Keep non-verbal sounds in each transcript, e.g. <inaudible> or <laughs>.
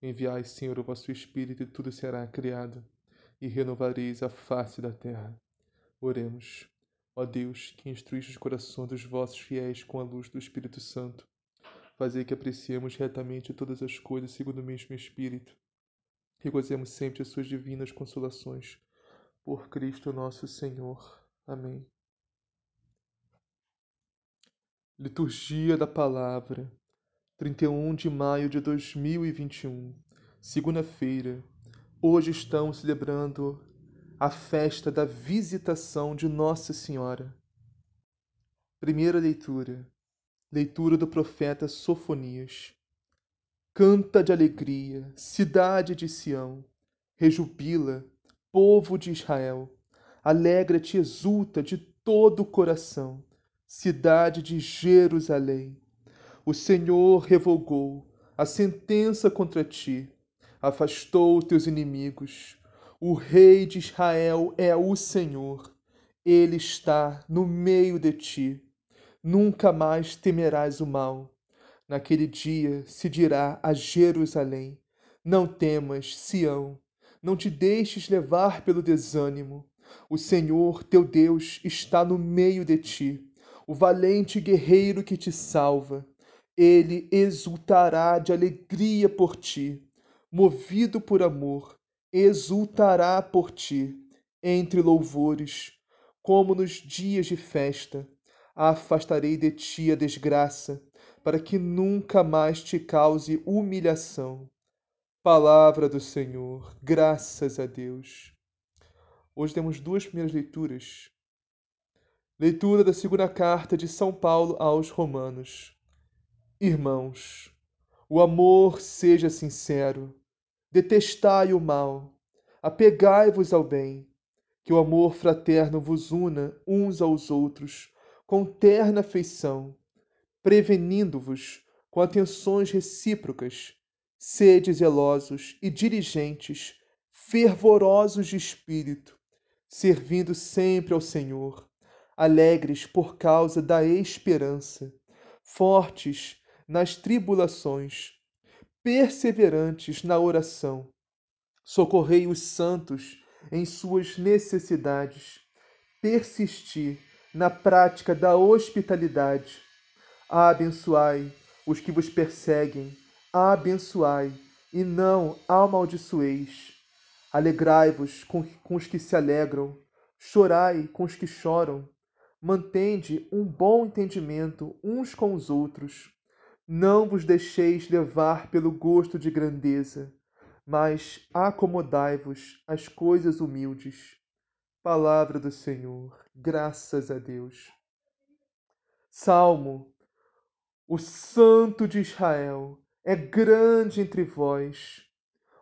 Enviai, Senhor, o vosso Espírito, e tudo será criado, e renovareis a face da terra. Oremos. Ó Deus, que instruíste os corações dos vossos fiéis com a luz do Espírito Santo, fazei que apreciemos retamente todas as coisas segundo o mesmo Espírito, e gozemos sempre as suas divinas consolações. Por Cristo nosso Senhor. Amém. Liturgia da Palavra 31 de maio de 2021, segunda-feira. Hoje estamos celebrando a festa da visitação de Nossa Senhora. Primeira leitura. Leitura do profeta Sofonias. Canta de alegria, cidade de Sião, rejubila, povo de Israel. Alegra-te, exulta de todo o coração, cidade de Jerusalém o Senhor revogou a sentença contra ti, afastou teus inimigos. O Rei de Israel é o Senhor, ele está no meio de ti. Nunca mais temerás o mal. Naquele dia se dirá a Jerusalém: Não temas, Sião, não te deixes levar pelo desânimo. O Senhor teu Deus está no meio de ti, o valente guerreiro que te salva ele exultará de alegria por ti, movido por amor, exultará por ti, entre louvores, como nos dias de festa. Afastarei de ti a desgraça, para que nunca mais te cause humilhação. Palavra do Senhor, graças a Deus. Hoje temos duas primeiras leituras. Leitura da segunda carta de São Paulo aos Romanos. Irmãos, o amor seja sincero, detestai o mal, apegai-vos ao bem, que o amor fraterno vos una uns aos outros com terna afeição, prevenindo-vos com atenções recíprocas, sede zelosos e diligentes, fervorosos de espírito, servindo sempre ao Senhor, alegres por causa da esperança, fortes nas tribulações, perseverantes na oração. Socorrei os santos em suas necessidades. Persisti na prática da hospitalidade. Abençoai os que vos perseguem. Abençoai e não amaldiçoeis. Alegrai-vos com, com os que se alegram. Chorai com os que choram. Mantende um bom entendimento uns com os outros não vos deixeis levar pelo gosto de grandeza, mas acomodai-vos às coisas humildes. Palavra do Senhor, graças a Deus. Salmo: O Santo de Israel é grande entre vós.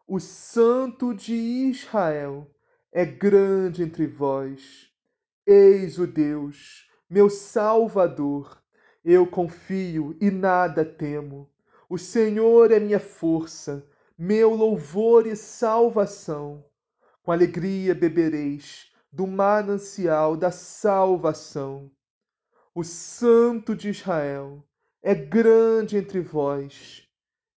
O Santo de Israel é grande entre vós. Eis o Deus, meu Salvador eu confio e nada temo. O Senhor é minha força, meu louvor e salvação. Com alegria bebereis do manancial da salvação. O Santo de Israel é grande entre vós.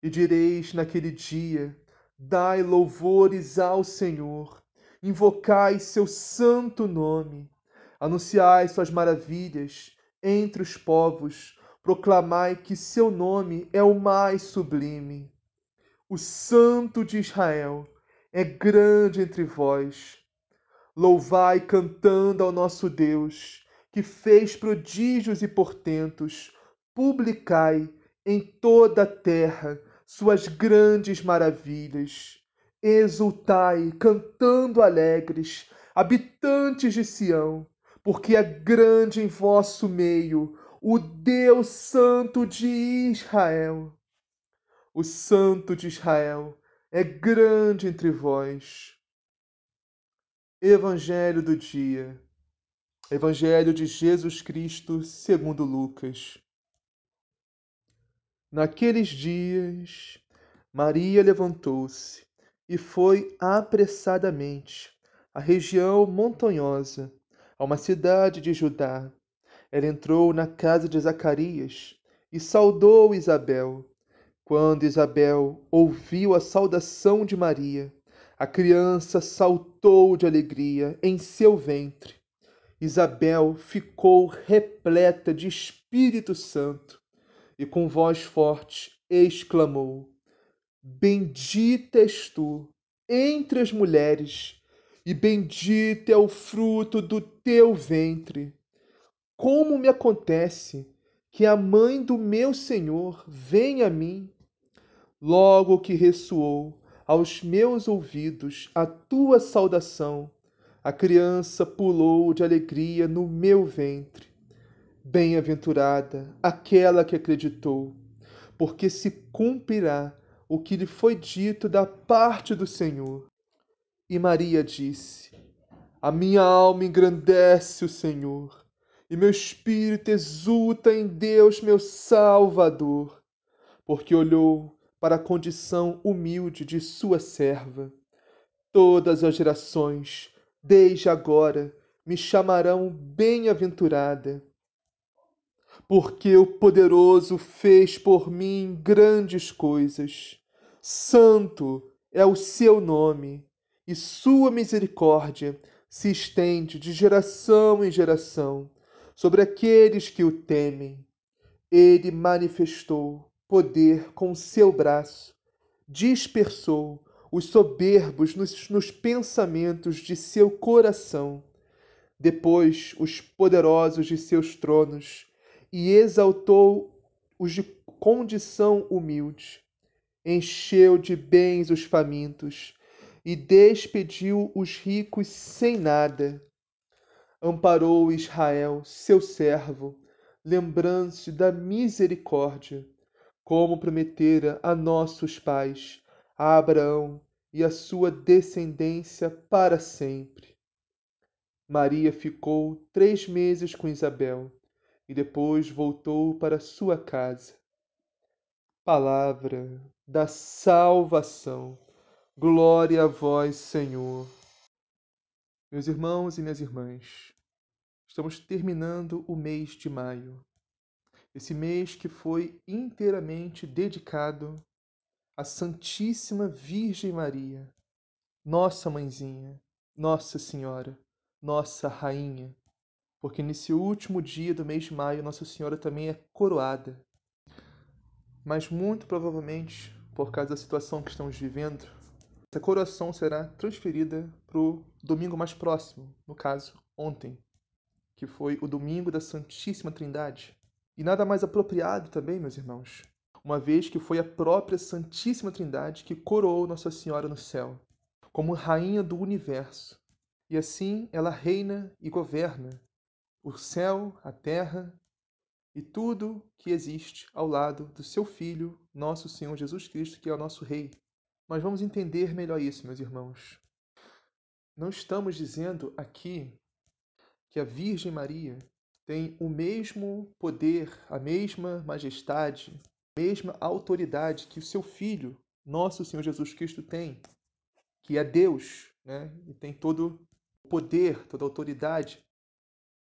E direis naquele dia: Dai louvores ao Senhor, invocai seu santo nome, anunciai suas maravilhas entre os povos, proclamai que seu nome é o mais sublime. O Santo de Israel é grande entre vós. Louvai cantando ao nosso Deus, que fez prodígios e portentos. Publicai em toda a terra suas grandes maravilhas. Exultai, cantando alegres, habitantes de Sião, porque é grande em vosso meio o Deus Santo de Israel. O Santo de Israel é grande entre vós. Evangelho do dia. Evangelho de Jesus Cristo, segundo Lucas. Naqueles dias, Maria levantou-se e foi apressadamente à região montanhosa, a uma cidade de Judá. Ela entrou na casa de Zacarias e saudou Isabel. Quando Isabel ouviu a saudação de Maria, a criança saltou de alegria em seu ventre. Isabel ficou repleta de Espírito Santo e, com voz forte, exclamou: Bendita és tu entre as mulheres, e bendito é o fruto do teu ventre. Como me acontece que a mãe do meu Senhor vem a mim? Logo que ressoou aos meus ouvidos a tua saudação. A criança pulou de alegria no meu ventre. Bem-aventurada aquela que acreditou, porque se cumprirá o que lhe foi dito da parte do Senhor. E Maria disse: A minha alma engrandece o Senhor, e meu espírito exulta em Deus, meu Salvador, porque olhou para a condição humilde de sua serva. Todas as gerações, desde agora, me chamarão bem-aventurada, porque o poderoso fez por mim grandes coisas. Santo é o seu nome, e sua misericórdia se estende de geração em geração sobre aqueles que o temem. Ele manifestou poder com seu braço, dispersou os soberbos nos, nos, pensamentos de seu coração, depois os poderosos de seus tronos, e exaltou os de condição humilde. Encheu de bens os famintos e despediu os ricos sem nada. Amparou Israel, seu servo, lembrando-se da misericórdia como prometera a nossos pais, a Abraão e a sua descendência para sempre. Maria ficou três meses com Isabel e depois voltou para sua casa. Palavra da salvação. Glória a vós, Senhor. Meus irmãos e minhas irmãs, estamos terminando o mês de maio esse mês que foi inteiramente dedicado à Santíssima Virgem Maria, nossa mãezinha, Nossa Senhora, nossa Rainha, porque nesse último dia do mês de maio Nossa Senhora também é coroada. Mas muito provavelmente, por causa da situação que estamos vivendo, essa coroação será transferida para o domingo mais próximo, no caso, ontem, que foi o domingo da Santíssima Trindade. E nada mais apropriado também, meus irmãos, uma vez que foi a própria Santíssima Trindade que coroou Nossa Senhora no céu, como rainha do universo. E assim ela reina e governa o céu, a terra e tudo que existe ao lado do seu Filho, nosso Senhor Jesus Cristo, que é o nosso Rei. Mas vamos entender melhor isso, meus irmãos. Não estamos dizendo aqui que a Virgem Maria tem o mesmo poder, a mesma majestade, a mesma autoridade que o seu Filho, nosso Senhor Jesus Cristo, tem, que é Deus, né? e tem todo o poder, toda a autoridade.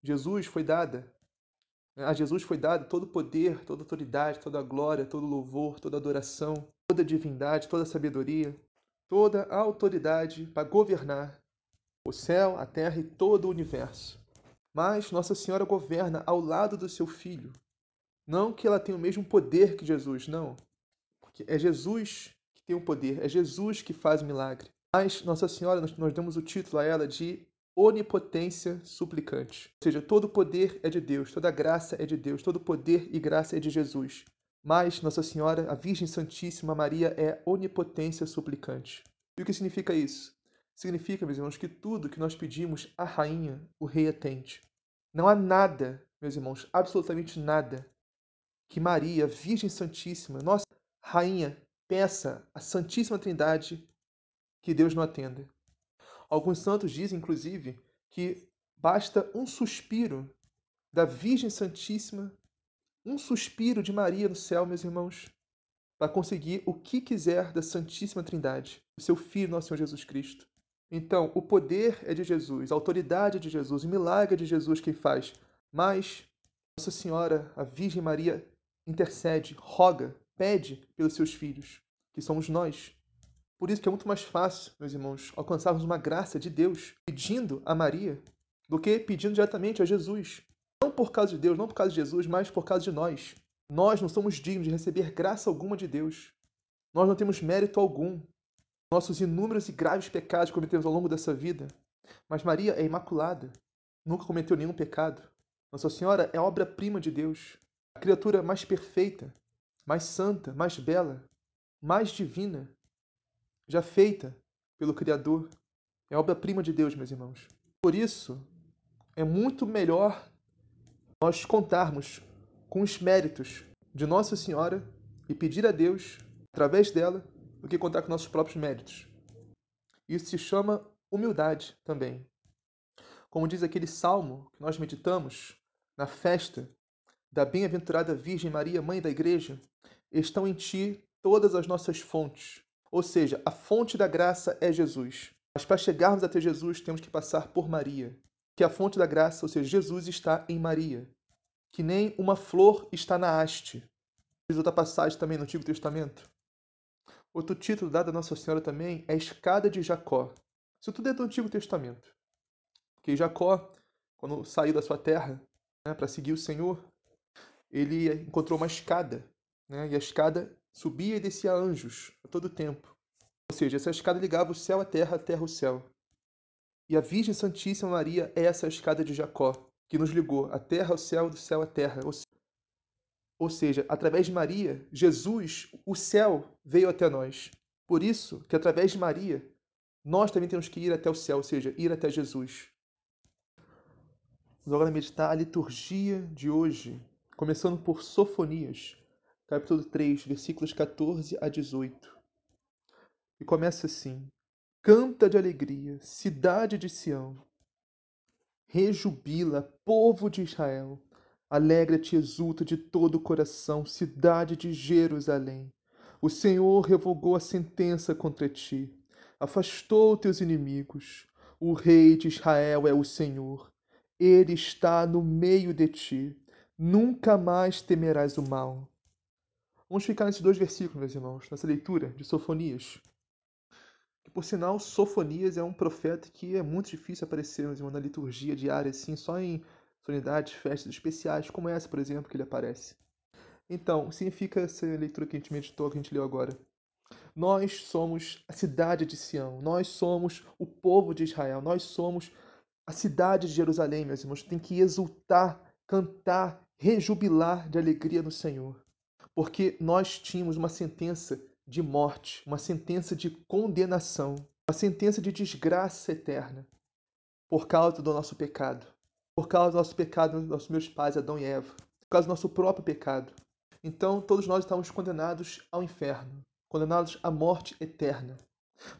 Jesus foi dada, né? a Jesus foi dado todo o poder, toda a autoridade, toda a glória, todo o louvor, toda a adoração, toda divindade, toda sabedoria, toda autoridade para governar o céu, a terra e todo o universo. Mas Nossa Senhora governa ao lado do seu filho. Não que ela tenha o mesmo poder que Jesus, não. Porque é Jesus que tem o poder, é Jesus que faz o milagre. Mas Nossa Senhora, nós, nós damos o título a ela de onipotência suplicante. Ou seja, todo poder é de Deus, toda graça é de Deus, todo poder e graça é de Jesus. Mas Nossa Senhora, a Virgem Santíssima Maria, é onipotência suplicante. E o que significa isso? Significa, meus irmãos, que tudo que nós pedimos à rainha, o rei atende. Não há nada, meus irmãos, absolutamente nada, que Maria, Virgem Santíssima, nossa rainha, peça à Santíssima Trindade que Deus não atenda. Alguns santos dizem, inclusive, que basta um suspiro da Virgem Santíssima, um suspiro de Maria no céu, meus irmãos, para conseguir o que quiser da Santíssima Trindade, o seu Filho, nosso Senhor Jesus Cristo. Então, o poder é de Jesus, a autoridade é de Jesus, o milagre é de Jesus quem faz. Mas Nossa Senhora, a Virgem Maria, intercede, roga, pede pelos seus filhos, que somos nós. Por isso que é muito mais fácil, meus irmãos, alcançarmos uma graça de Deus pedindo a Maria do que pedindo diretamente a Jesus. Não por causa de Deus, não por causa de Jesus, mas por causa de nós. Nós não somos dignos de receber graça alguma de Deus. Nós não temos mérito algum. Nossos inúmeros e graves pecados cometemos ao longo dessa vida. Mas Maria é imaculada, nunca cometeu nenhum pecado. Nossa Senhora é obra-prima de Deus, a criatura mais perfeita, mais santa, mais bela, mais divina já feita pelo Criador. É obra-prima de Deus, meus irmãos. Por isso, é muito melhor nós contarmos com os méritos de Nossa Senhora e pedir a Deus, através dela, do que contar com nossos próprios méritos. Isso se chama humildade também. Como diz aquele salmo que nós meditamos na festa da bem-aventurada Virgem Maria, Mãe da Igreja, estão em ti todas as nossas fontes, ou seja, a fonte da graça é Jesus. Mas para chegarmos até Jesus, temos que passar por Maria. Que a fonte da graça, ou seja, Jesus está em Maria. Que nem uma flor está na haste. Diz outra passagem também no Antigo Testamento. Outro título dado a Nossa Senhora também é Escada de Jacó. Isso tudo é do Antigo Testamento. Porque Jacó, quando saiu da sua terra né, para seguir o Senhor, ele encontrou uma escada. Né, e a escada subia e descia anjos a todo tempo. Ou seja, essa escada ligava o céu à terra, a terra ao céu. E a Virgem Santíssima Maria é essa escada de Jacó, que nos ligou a terra ao céu, do céu à terra. Ou seja, através de Maria, Jesus, o céu, veio até nós. Por isso que através de Maria, nós também temos que ir até o céu, ou seja, ir até Jesus. Vamos agora meditar a liturgia de hoje, começando por Sofonias, capítulo 3, versículos 14 a 18. E começa assim: Canta de alegria, cidade de Sião. Rejubila, povo de Israel. Alegra-te exulta de todo o coração, cidade de Jerusalém. O Senhor revogou a sentença contra ti, afastou teus inimigos. O Rei de Israel é o Senhor. Ele está no meio de ti. Nunca mais temerás o mal. Vamos ficar nesses dois versículos, meus irmãos, nessa leitura de Sofonias. Por sinal, Sofonias é um profeta que é muito difícil aparecer, irmãos, na liturgia diária, assim, só em solenidades, festas especiais, como essa, por exemplo, que ele aparece. Então, significa essa leitura que a gente meditou, que a gente leu agora. Nós somos a cidade de Sião, nós somos o povo de Israel, nós somos a cidade de Jerusalém, meus irmãos. Tem que exultar, cantar, rejubilar de alegria no Senhor porque nós tínhamos uma sentença de morte, uma sentença de condenação, uma sentença de desgraça eterna por causa do nosso pecado, por causa do nosso pecado dos nossos meus pais, Adão e Eva, por causa do nosso próprio pecado. Então, todos nós estávamos condenados ao inferno, condenados à morte eterna.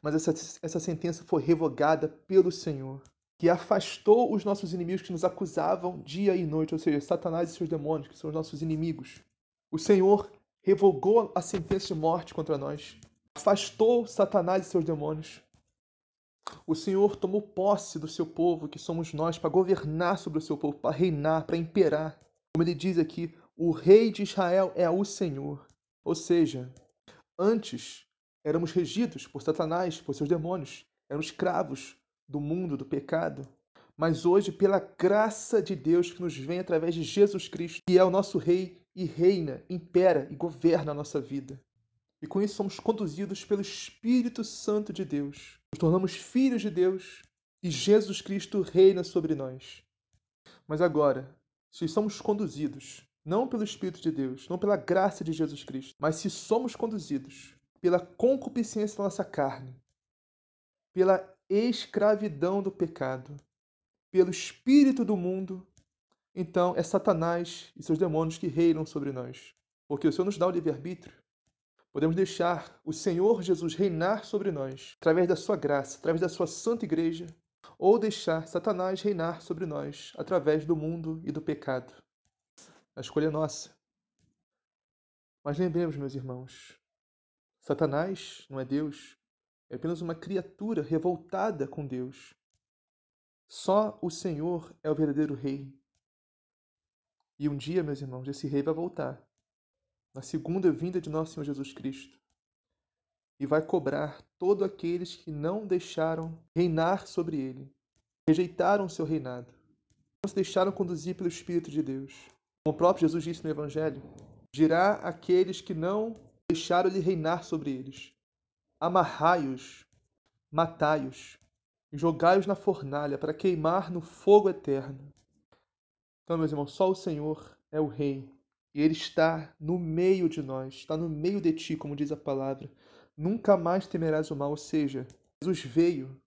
Mas essa, essa sentença foi revogada pelo Senhor, que afastou os nossos inimigos que nos acusavam dia e noite, ou seja, Satanás e seus demônios, que são os nossos inimigos. O Senhor revogou a sentença de morte contra nós, afastou Satanás e seus demônios. O Senhor tomou posse do seu povo, que somos nós, para governar sobre o seu povo, para reinar, para imperar. Como ele diz aqui, o rei de Israel é o Senhor. Ou seja, antes éramos regidos por Satanás, por seus demônios, éramos escravos do mundo, do pecado. Mas hoje, pela graça de Deus que nos vem através de Jesus Cristo, que é o nosso Rei e reina, impera e governa a nossa vida. E com isso somos conduzidos pelo Espírito Santo de Deus. Nos tornamos filhos de Deus e Jesus Cristo reina sobre nós. Mas agora, se somos conduzidos não pelo Espírito de Deus, não pela graça de Jesus Cristo, mas se somos conduzidos pela concupiscência da nossa carne, pela escravidão do pecado, pelo espírito do mundo, então é Satanás e seus demônios que reinam sobre nós. Porque o Senhor nos dá o livre-arbítrio. Podemos deixar o Senhor Jesus reinar sobre nós, através da sua graça, através da sua santa igreja, ou deixar Satanás reinar sobre nós, através do mundo e do pecado. A escolha é nossa. Mas lembremos, meus irmãos, Satanás não é Deus, é apenas uma criatura revoltada com Deus. Só o Senhor é o verdadeiro rei. E um dia, meus irmãos, esse rei vai voltar, na segunda vinda de nosso Senhor Jesus Cristo, e vai cobrar todos aqueles que não deixaram reinar sobre ele, rejeitaram o seu reinado, não se deixaram conduzir pelo Espírito de Deus. Como o próprio Jesus disse no Evangelho, dirá aqueles que não deixaram-lhe reinar sobre eles: amarrai-os, matai-os, jogai-os na fornalha para queimar no fogo eterno. Então, meus irmãos, só o Senhor é o Rei. E Ele está no meio de nós, está no meio de ti, como diz a palavra. Nunca mais temerás o mal. Ou seja, Jesus veio,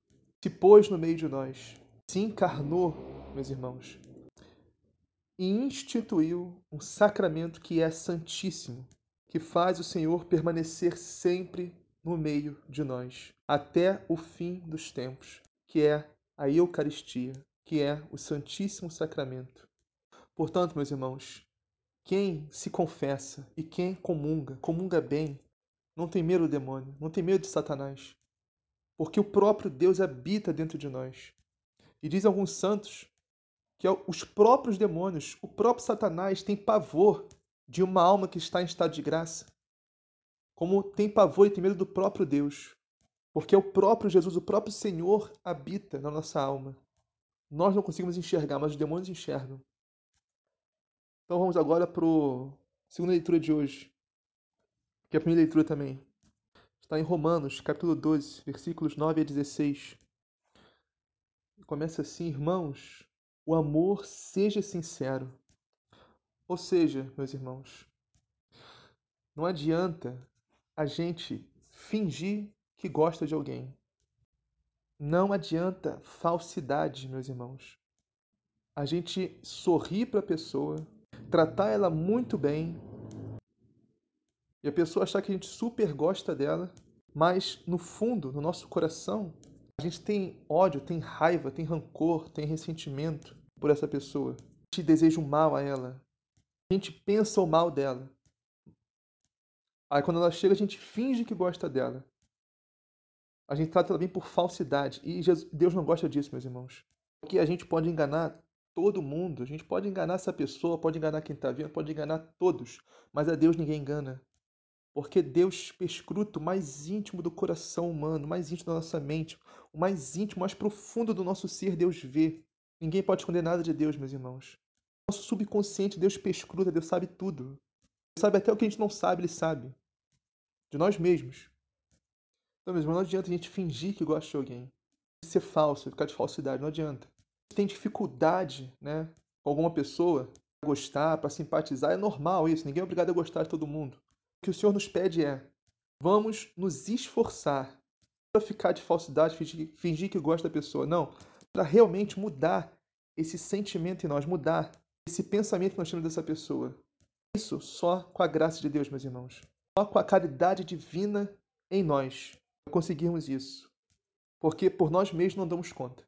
se pôs no meio de nós, se encarnou, meus irmãos, e instituiu um sacramento que é santíssimo, que faz o Senhor permanecer sempre no meio de nós, até o fim dos tempos, que é a Eucaristia, que é o Santíssimo Sacramento. Portanto, meus irmãos, quem se confessa e quem comunga, comunga bem, não tem medo do demônio, não tem medo de Satanás, porque o próprio Deus habita dentro de nós. E diz alguns santos que os próprios demônios, o próprio Satanás tem pavor de uma alma que está em estado de graça, como tem pavor e tem medo do próprio Deus, porque o próprio Jesus, o próprio Senhor habita na nossa alma. Nós não conseguimos enxergar, mas os demônios enxergam. Então vamos agora para a segunda leitura de hoje, que é a primeira leitura também. Está em Romanos, capítulo 12, versículos 9 a 16. Começa assim, irmãos, o amor seja sincero. Ou seja, meus irmãos, não adianta a gente fingir que gosta de alguém. Não adianta falsidade, meus irmãos. A gente sorrir para a pessoa, tratar ela muito bem e a pessoa achar que a gente super gosta dela, mas no fundo, no nosso coração, a gente tem ódio, tem raiva, tem rancor, tem ressentimento por essa pessoa. A gente deseja o mal a ela. A gente pensa o mal dela. Aí quando ela chega, a gente finge que gosta dela. A gente trata ela bem por falsidade. E Deus não gosta disso, meus irmãos. Porque a gente pode enganar todo mundo. A gente pode enganar essa pessoa, pode enganar quem está vendo, pode enganar todos. Mas a Deus ninguém engana. Porque Deus perscruta o mais íntimo do coração humano, o mais íntimo da nossa mente, o mais íntimo, o mais profundo do nosso ser, Deus vê. Ninguém pode esconder nada de Deus, meus irmãos. Nosso subconsciente, Deus perscruta, Deus sabe tudo. Ele sabe até o que a gente não sabe, Ele sabe. De nós mesmos. Então, meus irmãos, não adianta a gente fingir que gosta de alguém. Ser falso, ficar de falsidade, não adianta tem dificuldade né, com alguma pessoa, para gostar, para simpatizar, é normal isso, ninguém é obrigado a gostar de todo mundo. O que o Senhor nos pede é: vamos nos esforçar para ficar de falsidade, fingir, fingir que gosta da pessoa. Não, para realmente mudar esse sentimento em nós, mudar esse pensamento que nós temos dessa pessoa. Isso só com a graça de Deus, meus irmãos. Só com a caridade divina em nós conseguirmos isso. Porque por nós mesmos não damos conta.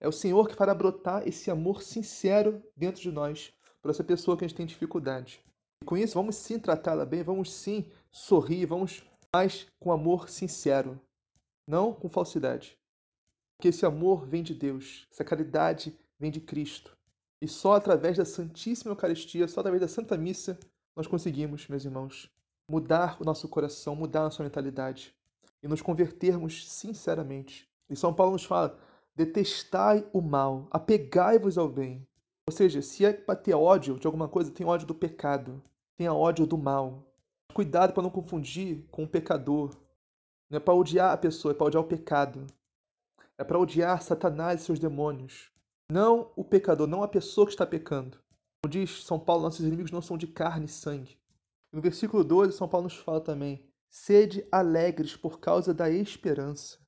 É o Senhor que fará brotar esse amor sincero dentro de nós, para essa pessoa que a gente tem dificuldade. E com isso, vamos sim tratá-la bem, vamos sim sorrir, vamos mais com amor sincero, não com falsidade. Porque esse amor vem de Deus, essa caridade vem de Cristo. E só através da Santíssima Eucaristia, só através da Santa Missa, nós conseguimos, meus irmãos, mudar o nosso coração, mudar a nossa mentalidade e nos convertermos sinceramente. E São Paulo nos fala: Detestai o mal, apegai-vos ao bem. Ou seja, se é para ter ódio de alguma coisa, tem ódio do pecado, tenha ódio do mal. Cuidado para não confundir com o pecador. Não é para odiar a pessoa, é para odiar o pecado. é para odiar Satanás e seus demônios. Não o pecador, não a pessoa que está pecando. Como diz São Paulo, nossos inimigos não são de carne e sangue. No versículo 12, São Paulo nos fala também: sede alegres por causa da esperança,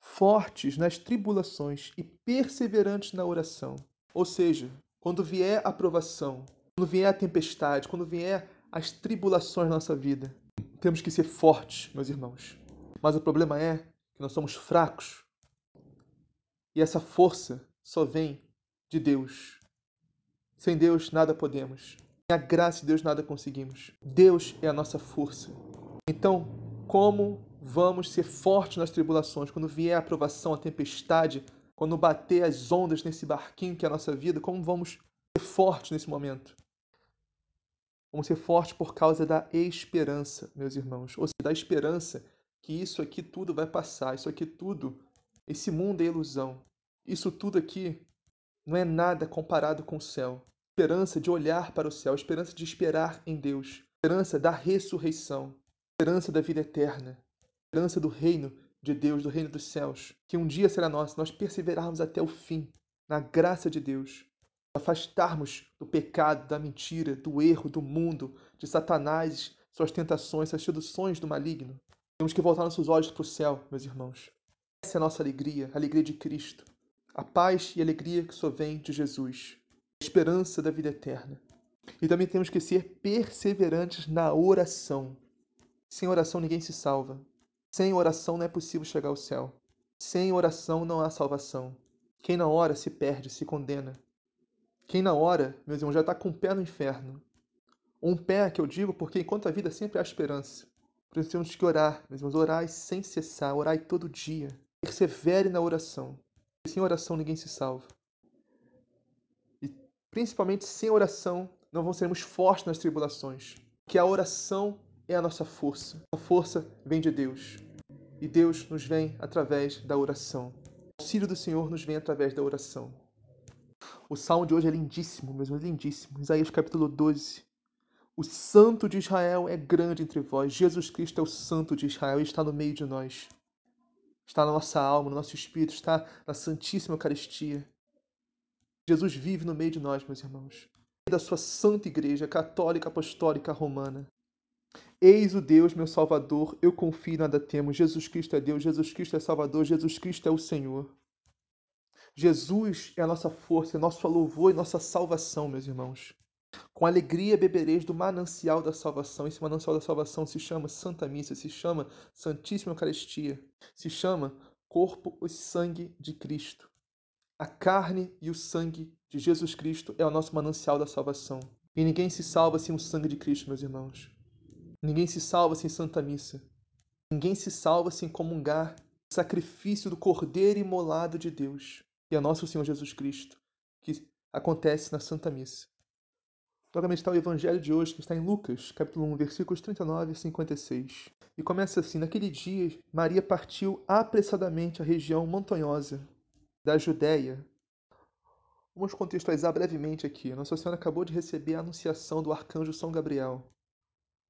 fortes nas tribulações e perseverantes na oração. Ou seja, quando vier a provação, quando vier a tempestade, quando vier as tribulações na nossa vida, temos que ser fortes, meus irmãos. Mas o problema é que nós somos fracos. E essa força só vem de Deus. Sem Deus nada podemos. Sem a graça de Deus nada conseguimos. Deus é a nossa força. Então, como vamos ser fortes nas tribulações quando vier a aprovação, a tempestade, quando bater as ondas nesse barquinho que é a nossa vida? Como vamos ser fortes nesse momento? Vamos ser fortes por causa da esperança, meus irmãos. Ou seja, da esperança que isso aqui tudo vai passar, isso aqui tudo, esse mundo é ilusão. Isso tudo aqui não é nada comparado com o céu. Esperança de olhar para o céu, esperança de esperar em Deus, esperança da ressurreição, esperança da vida eterna, esperança do reino de Deus, do reino dos céus, que um dia será nosso, nós perseverarmos até o fim, na graça de Deus, afastarmos do pecado, da mentira, do erro, do mundo, de Satanás, suas tentações, suas seduções do maligno. Temos que voltar nossos olhos para o céu, meus irmãos. Essa é a nossa alegria, a alegria de Cristo. A paz e a alegria que só vem de Jesus. A esperança da vida eterna. E também temos que ser perseverantes na oração. Sem oração ninguém se salva. Sem oração não é possível chegar ao céu. Sem oração não há salvação. Quem não ora se perde, se condena. Quem não ora, meus irmãos, já está com o pé no inferno. Um pé que eu digo porque enquanto a vida sempre há esperança. Por isso temos que orar, meus irmãos, orai sem cessar, orai todo dia. Persevere na oração. Sem oração ninguém se salva. E principalmente sem oração não vamos sermos fortes nas tribulações. Que a oração é a nossa força. A força vem de Deus. E Deus nos vem através da oração. O auxílio do Senhor nos vem através da oração. O salmo de hoje é lindíssimo, mesmo lindíssimo. Isaías capítulo 12. O Santo de Israel é grande entre vós. Jesus Cristo é o Santo de Israel e está no meio de nós. Está na nossa alma, no nosso espírito, está na Santíssima Eucaristia. Jesus vive no meio de nós, meus irmãos. Da sua santa igreja católica apostólica romana. Eis o Deus, meu Salvador, eu confio nada temo. Jesus Cristo é Deus, Jesus Cristo é Salvador, Jesus Cristo é o Senhor. Jesus é a nossa força, é nosso louvor e nossa salvação, meus irmãos. Com alegria bebereis do manancial da salvação. Esse manancial da salvação se chama Santa Missa, se chama Santíssima Eucaristia, se chama corpo e sangue de Cristo. A carne e o sangue de Jesus Cristo é o nosso manancial da salvação. E ninguém se salva sem o sangue de Cristo, meus irmãos. Ninguém se salva sem Santa Missa. Ninguém se salva sem comungar o sacrifício do Cordeiro imolado de Deus, que é nosso Senhor Jesus Cristo, que acontece na Santa Missa. Logo está o evangelho de hoje, que está em Lucas, capítulo 1, versículos 39 e 56. E começa assim: Naquele dia, Maria partiu apressadamente à região montanhosa da Judéia. Vamos contextualizar brevemente aqui. Nossa Senhora acabou de receber a anunciação do arcanjo São Gabriel,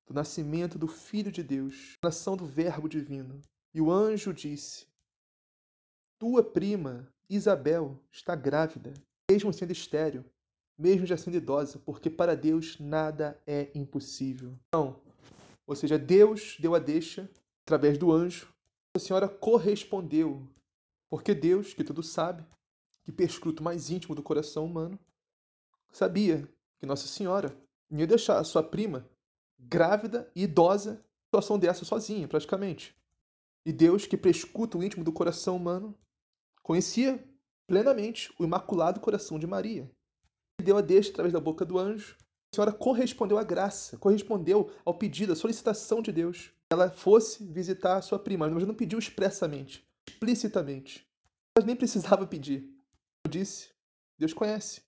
do nascimento do Filho de Deus, da nação do Verbo Divino. E o anjo disse: Tua prima, Isabel, está grávida, mesmo sendo estéril mesmo já sendo idosa, porque para Deus nada é impossível. Então, ou seja, Deus deu a deixa através do anjo, a senhora correspondeu, porque Deus, que tudo sabe, que perscruta o mais íntimo do coração humano, sabia que Nossa Senhora ia deixar a sua prima grávida e idosa, situação dessa sozinha, praticamente. E Deus, que prescuta o íntimo do coração humano, conhecia plenamente o imaculado coração de Maria deu a deixa através da boca do anjo. A senhora correspondeu à graça, correspondeu ao pedido, à solicitação de Deus. Ela fosse visitar a sua prima, mas não pediu expressamente, explicitamente. Ela nem precisava pedir. Como disse, Deus conhece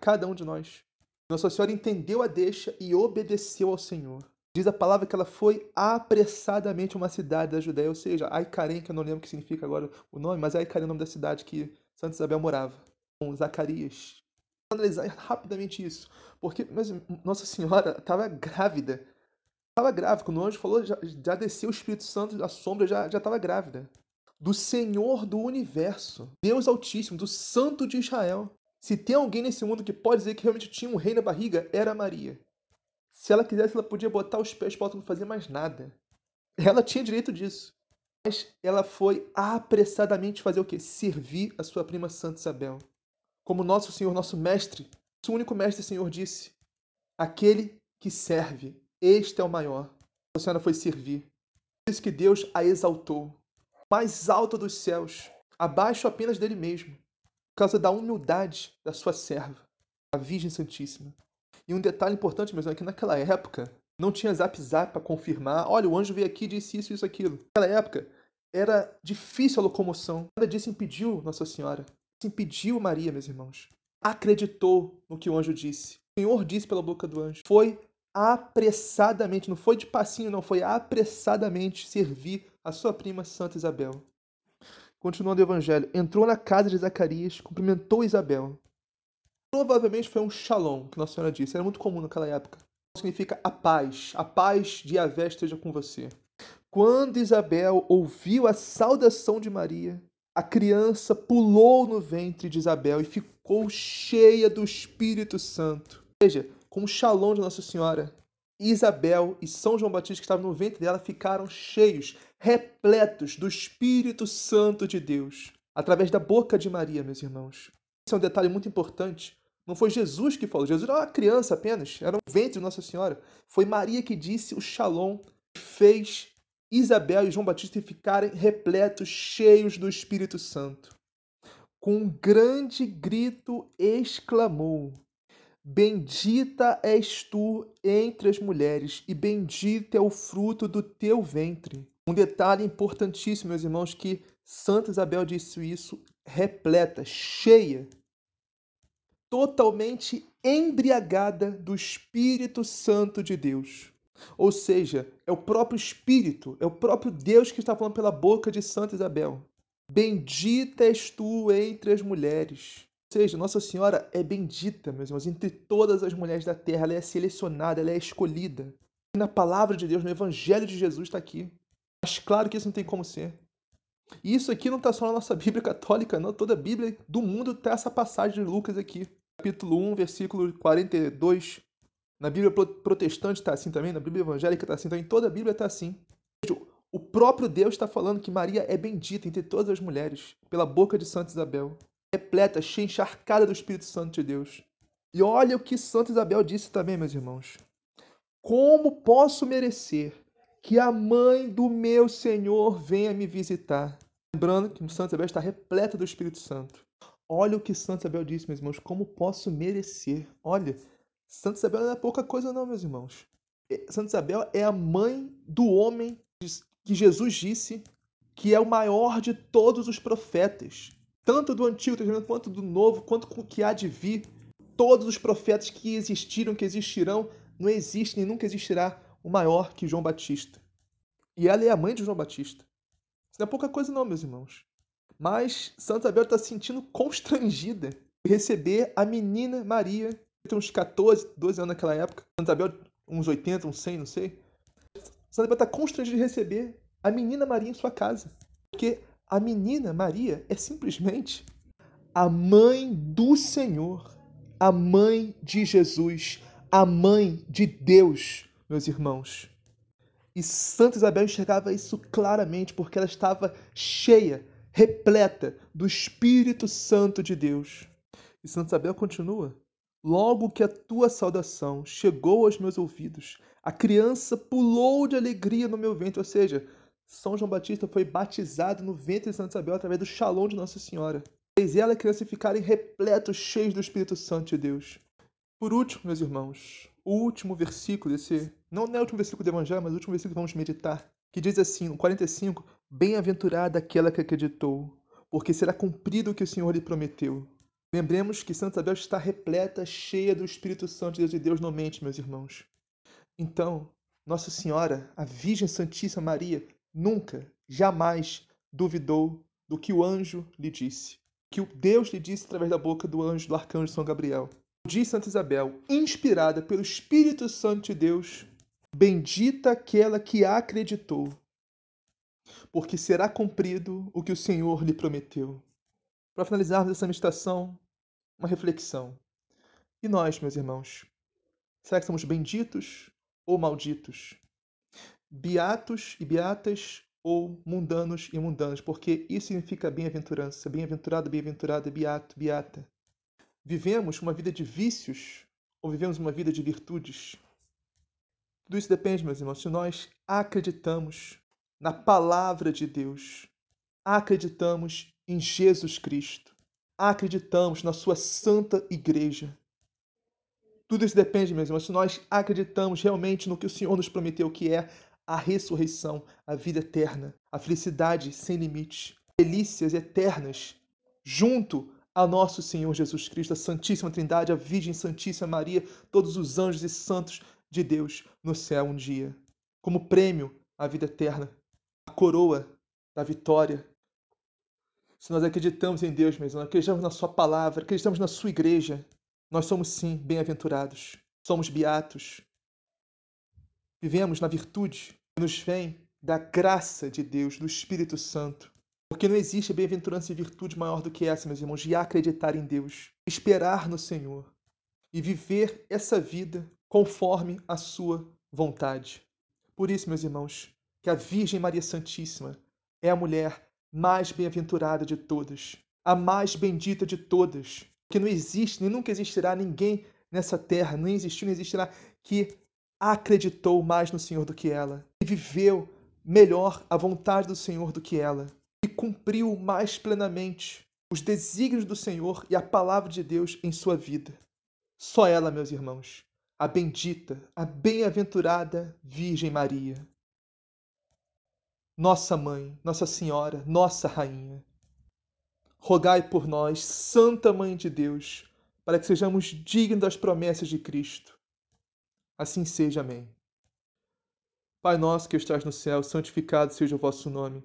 cada um de nós. Nossa Senhora entendeu a deixa e obedeceu ao Senhor. Diz a palavra que ela foi apressadamente a uma cidade da Judéia, ou seja, Aicarém, que eu não lembro o que significa agora o nome, mas Aicarém é o nome da cidade que Santa Isabel morava. Com Zacarias, analisar rapidamente isso. Porque mas, Nossa Senhora estava grávida. Estava grávida. Quando o anjo falou, já, já desceu o Espírito Santo, a sombra já estava grávida. do Senhor do universo, Deus Altíssimo, do Santo de Israel. Se tem alguém nesse mundo que pode dizer que realmente tinha um rei na barriga, era Maria. Se ela quisesse, ela podia botar os pés para não fazer mais nada. Ela tinha direito disso. Mas ela foi apressadamente fazer o quê? Servir a sua prima Santa Isabel. Como nosso Senhor, nosso mestre, nosso único mestre Senhor disse: aquele que serve, este é o maior. A senhora foi servir. Por isso que Deus a exaltou, mais alta dos céus, abaixo apenas dele mesmo, causa da humildade da sua serva, a Virgem Santíssima. E um detalhe importante, mesmo, é que naquela época não tinha zap zap para confirmar. Olha, o anjo veio aqui e disse isso, isso, aquilo. Naquela época era difícil a locomoção. Nada disso impediu Nossa Senhora. Isso impediu Maria, meus irmãos. Acreditou no que o anjo disse. O Senhor disse pela boca do anjo. Foi apressadamente, não foi de passinho, não, foi apressadamente servir a sua prima Santa Isabel. Continuando o evangelho, entrou na casa de Zacarias, cumprimentou Isabel. Provavelmente foi um shalom, que Nossa Senhora disse, era muito comum naquela época. Significa a paz, a paz de Yahvé esteja com você. Quando Isabel ouviu a saudação de Maria, a criança pulou no ventre de Isabel e ficou cheia do Espírito Santo. Veja, com o shalom de Nossa Senhora, Isabel e São João Batista que estavam no ventre dela ficaram cheios, repletos do Espírito Santo de Deus, através da boca de Maria, meus irmãos. Esse é um detalhe muito importante. Não foi Jesus que falou, Jesus era uma criança apenas, era um ventre de Nossa Senhora. Foi Maria que disse o shalom, fez Isabel e João Batista ficarem repletos, cheios do Espírito Santo. Com um grande grito exclamou: Bendita és tu entre as mulheres, e bendito é o fruto do teu ventre. Um detalhe importantíssimo, meus irmãos, que Santa Isabel disse isso repleta, cheia, totalmente embriagada do Espírito Santo de Deus. Ou seja, é o próprio Espírito, é o próprio Deus que está falando pela boca de Santa Isabel. Bendita és tu entre as mulheres seja, Nossa Senhora é bendita, meus irmãos, entre todas as mulheres da terra, ela é selecionada, ela é escolhida. Na palavra de Deus, no Evangelho de Jesus está aqui. Mas claro que isso não tem como ser. E isso aqui não está só na nossa <laughs> Bíblia católica, não. Toda a Bíblia do mundo tem essa passagem de Lucas aqui. Capítulo 1, versículo 42. Na Bíblia protestante está assim também, na Bíblia evangélica está assim também, toda a Bíblia está assim. O próprio Deus está falando que Maria é bendita entre todas as mulheres, pela boca de Santa Isabel repleta, cheia, encharcada do Espírito Santo de Deus. E olha o que Santa Isabel disse também, meus irmãos. Como posso merecer que a mãe do meu Senhor venha me visitar? Lembrando que Santa Isabel está repleta do Espírito Santo. Olha o que Santa Isabel disse, meus irmãos. Como posso merecer? Olha, Santa Isabel não é pouca coisa, não, meus irmãos. É, Santa Isabel é a mãe do homem que Jesus disse que é o maior de todos os profetas tanto do Antigo Testamento quanto do Novo, quanto com o que há de vir. Todos os profetas que existiram, que existirão, não existe nem nunca existirá o maior que João Batista. E ela é a mãe de João Batista. Isso não é pouca coisa, não, meus irmãos. Mas Santa Isabel está se sentindo constrangida de receber a menina Maria, que tem uns 14, 12 anos naquela época. Santa Isabel, uns 80, uns 100, não sei. Santa Isabel está constrangida de receber a menina Maria em sua casa. Porque a menina Maria é simplesmente a mãe do Senhor, a mãe de Jesus, a mãe de Deus, meus irmãos. E Santa Isabel enxergava isso claramente porque ela estava cheia, repleta do Espírito Santo de Deus. E Santa Isabel continua: Logo que a tua saudação chegou aos meus ouvidos, a criança pulou de alegria no meu ventre, ou seja, são João Batista foi batizado no ventre de Santa Isabel através do shalom de Nossa Senhora. Fez ela e a criança ficarem repletos, cheios do Espírito Santo de Deus. Por último, meus irmãos, o último versículo desse. Não é o último versículo do Evangelho, mas o último versículo que vamos meditar. Que diz assim, no 45, Bem-aventurada aquela que acreditou, porque será cumprido o que o Senhor lhe prometeu. Lembremos que Santa Isabel está repleta, cheia do Espírito Santo de Deus não mente, meus irmãos. Então, Nossa Senhora, a Virgem Santíssima Maria, nunca, jamais duvidou do que o anjo lhe disse, que o Deus lhe disse através da boca do anjo do arcanjo São Gabriel. Diz Santa Isabel, inspirada pelo Espírito Santo de Deus, bendita aquela que acreditou. porque será cumprido o que o Senhor lhe prometeu. Para finalizarmos essa meditação, uma reflexão. E nós, meus irmãos, será que somos benditos ou malditos? Beatos e beatas ou mundanos e mundanas, porque isso significa bem-aventurança. Bem-aventurado, bem-aventurada, beato, beata. Vivemos uma vida de vícios ou vivemos uma vida de virtudes? Tudo isso depende, meus irmãos, se nós acreditamos na palavra de Deus, acreditamos em Jesus Cristo, acreditamos na Sua Santa Igreja. Tudo isso depende, meus irmãos, se nós acreditamos realmente no que o Senhor nos prometeu, que é a ressurreição, a vida eterna, a felicidade sem limites, delícias eternas, junto a nosso Senhor Jesus Cristo, a Santíssima Trindade, a Virgem Santíssima Maria, todos os anjos e santos de Deus no céu um dia, como prêmio à vida eterna, a coroa da vitória. Se nós acreditamos em Deus, meus irmãos, acreditamos na Sua palavra, acreditamos na Sua igreja, nós somos sim bem-aventurados, somos beatos, vivemos na virtude que nos vem da graça de Deus, do Espírito Santo. Porque não existe bem-aventurança e virtude maior do que essa, meus irmãos, de acreditar em Deus, esperar no Senhor e viver essa vida conforme a sua vontade. Por isso, meus irmãos, que a Virgem Maria Santíssima é a mulher mais bem-aventurada de todas, a mais bendita de todas, que não existe nem nunca existirá ninguém nessa terra, nem existiu nem existirá, que acreditou mais no Senhor do que ela, e viveu melhor a vontade do Senhor do que ela, e cumpriu mais plenamente os desígnios do Senhor e a palavra de Deus em sua vida. Só ela, meus irmãos, a bendita, a bem-aventurada Virgem Maria. Nossa Mãe, Nossa Senhora, Nossa Rainha. Rogai por nós, Santa Mãe de Deus, para que sejamos dignos das promessas de Cristo Assim seja. Amém. Pai nosso que estás no céu, santificado seja o vosso nome.